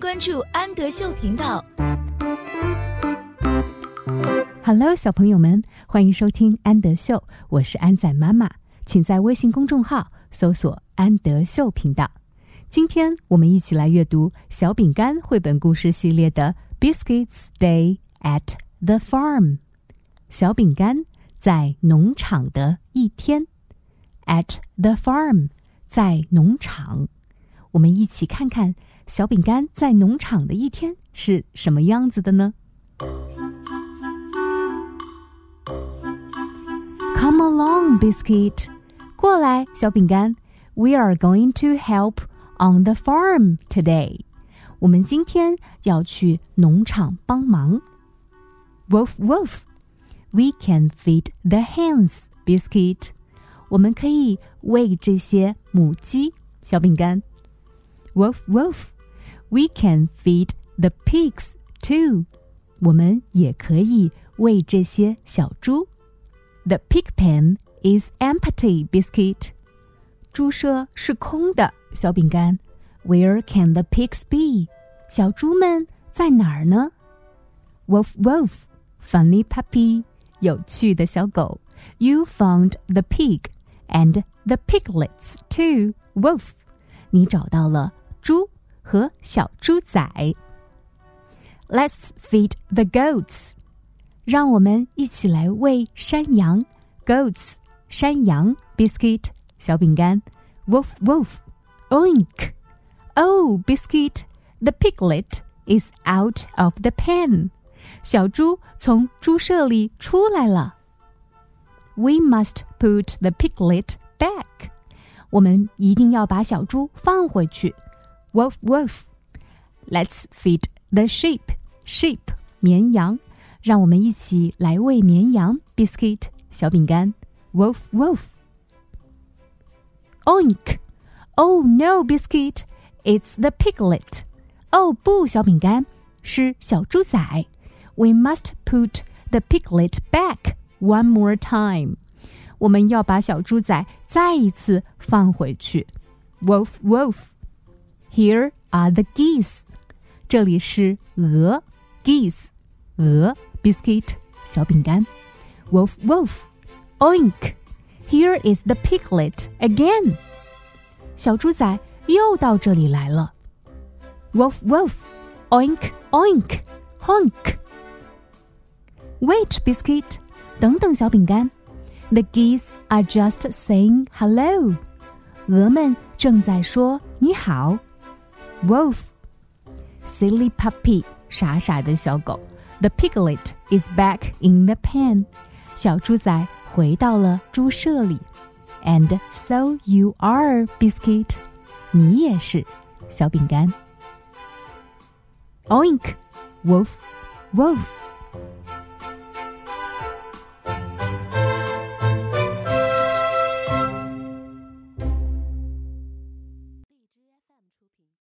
关注安德秀频道。Hello，小朋友们，欢迎收听安德秀，我是安仔妈妈，请在微信公众号搜索“安德秀频道”。今天我们一起来阅读小饼干绘本故事系列的《Biscuits Day at the Farm》。小饼干在农场的一天，at the farm，在农场。我们一起看看小饼干在农场的一天是什么样子的呢？Come along, biscuit，过来，小饼干。We are going to help on the farm today。我们今天要去农场帮忙。Woof woof。We can feed the hens, biscuit。我们可以喂这些母鸡小饼干。Woof woof. We can feed the pigs too. 我们也可以喂这些小猪。The pig pen is empty, biscuit. 猪舍是空的，小饼干。Where can the pigs be? 小猪们在哪儿呢？Woof woof, funny puppy. 有趣的小狗。You found the pig and the piglets too. Woof. 你找到了猪 和小猪仔。Let's feed the goats. 让我们一起来喂山羊。Goats，山羊。Biscuit，小饼干。Woof woof. Oink. Oh, biscuit. The piglet is out of the pen. 小猪从猪舍里出来了。We must put the piglet back. 我们一定要把小猪放回去。 Woof woof. Let's feed the sheep. Sheep 绵羊，让我们一起来喂绵羊。Biscuit 小饼干。Woof woof. Oink. Oh no, biscuit. It's the piglet. 哦不，小饼干是小猪仔。We must put the piglet back one more time. 我们要把小猪仔再一次放回去。Wolf, wolf. Here are the geese. 这里是鹅，geese，鹅，biscuit，小饼干。Wolf, wolf. Oink. Here is the piglet again. 小猪仔又到这里来了。Wolf, wolf. Oink, oink. Honk. Wait, biscuit. 等等，小饼干。The geese are just saying hello. 鹅们正在说你好。 Wolf, silly puppy. 傻傻的小狗。The piglet is back in the pen. 小猪仔回到了猪舍里。And so you are, biscuit. 你也是，小饼干。Oink, wolf, wolf.